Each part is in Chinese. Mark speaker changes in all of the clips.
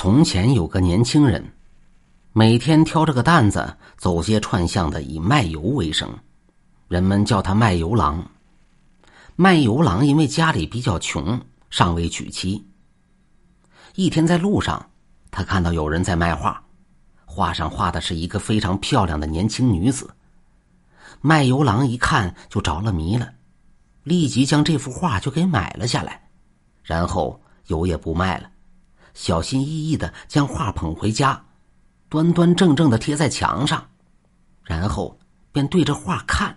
Speaker 1: 从前有个年轻人，每天挑着个担子走街串巷的，以卖油为生，人们叫他卖油郎。卖油郎因为家里比较穷，尚未娶妻。一天在路上，他看到有人在卖画，画上画的是一个非常漂亮的年轻女子。卖油郎一看就着了迷了，立即将这幅画就给买了下来，然后油也不卖了。小心翼翼的将画捧回家，端端正正的贴在墙上，然后便对着画看。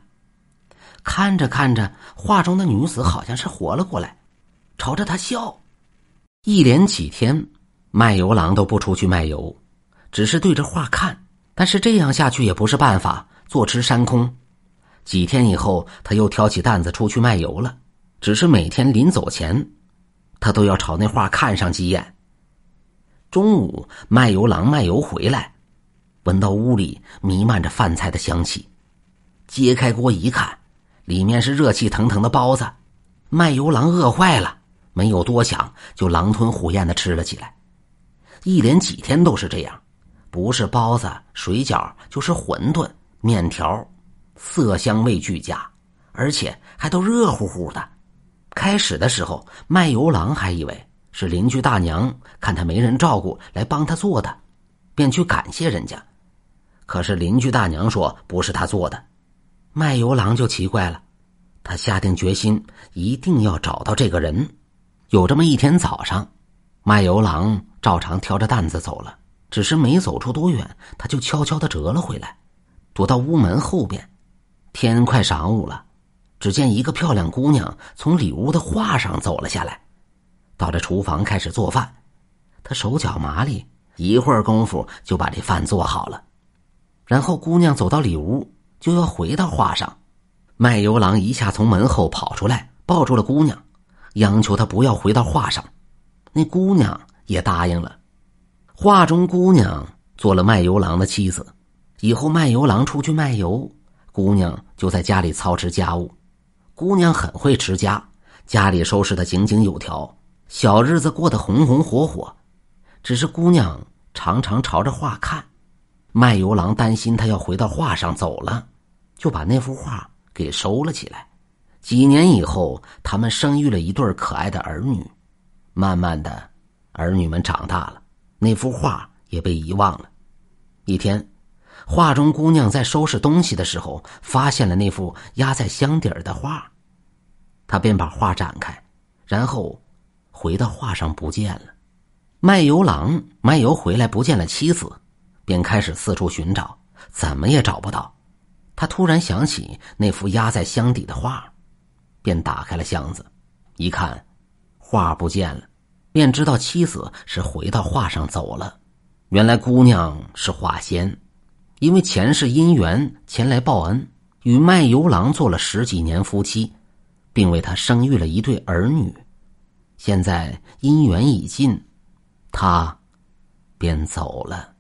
Speaker 1: 看着看着，画中的女子好像是活了过来，朝着他笑。一连几天，卖油郎都不出去卖油，只是对着画看。但是这样下去也不是办法，坐吃山空。几天以后，他又挑起担子出去卖油了，只是每天临走前，他都要朝那画看上几眼。中午，卖油郎卖油回来，闻到屋里弥漫着饭菜的香气，揭开锅一看，里面是热气腾腾的包子。卖油郎饿坏了，没有多想，就狼吞虎咽的吃了起来。一连几天都是这样，不是包子、水饺，就是馄饨、面条，色香味俱佳，而且还都热乎乎的。开始的时候，卖油郎还以为。是邻居大娘看他没人照顾，来帮他做的，便去感谢人家。可是邻居大娘说不是他做的，卖油郎就奇怪了。他下定决心，一定要找到这个人。有这么一天早上，卖油郎照常挑着担子走了，只是没走出多远，他就悄悄的折了回来，躲到屋门后边。天快晌午了，只见一个漂亮姑娘从里屋的画上走了下来。到这厨房开始做饭，他手脚麻利，一会儿功夫就把这饭做好了。然后姑娘走到里屋，就要回到画上。卖油郎一下从门后跑出来，抱住了姑娘，央求她不要回到画上。那姑娘也答应了。画中姑娘做了卖油郎的妻子，以后卖油郎出去卖油，姑娘就在家里操持家务。姑娘很会持家，家里收拾的井井有条。小日子过得红红火火，只是姑娘常常朝着画看，卖油郎担心她要回到画上走了，就把那幅画给收了起来。几年以后，他们生育了一对可爱的儿女。慢慢的，儿女们长大了，那幅画也被遗忘了。一天，画中姑娘在收拾东西的时候，发现了那幅压在箱底儿的画，她便把画展开，然后。回到画上不见了，卖油郎卖油回来不见了妻子，便开始四处寻找，怎么也找不到。他突然想起那幅压在箱底的画，便打开了箱子，一看，画不见了，便知道妻子是回到画上走了。原来姑娘是画仙，因为前世姻缘前来报恩，与卖油郎做了十几年夫妻，并为他生育了一对儿女。现在姻缘已尽，他便走了。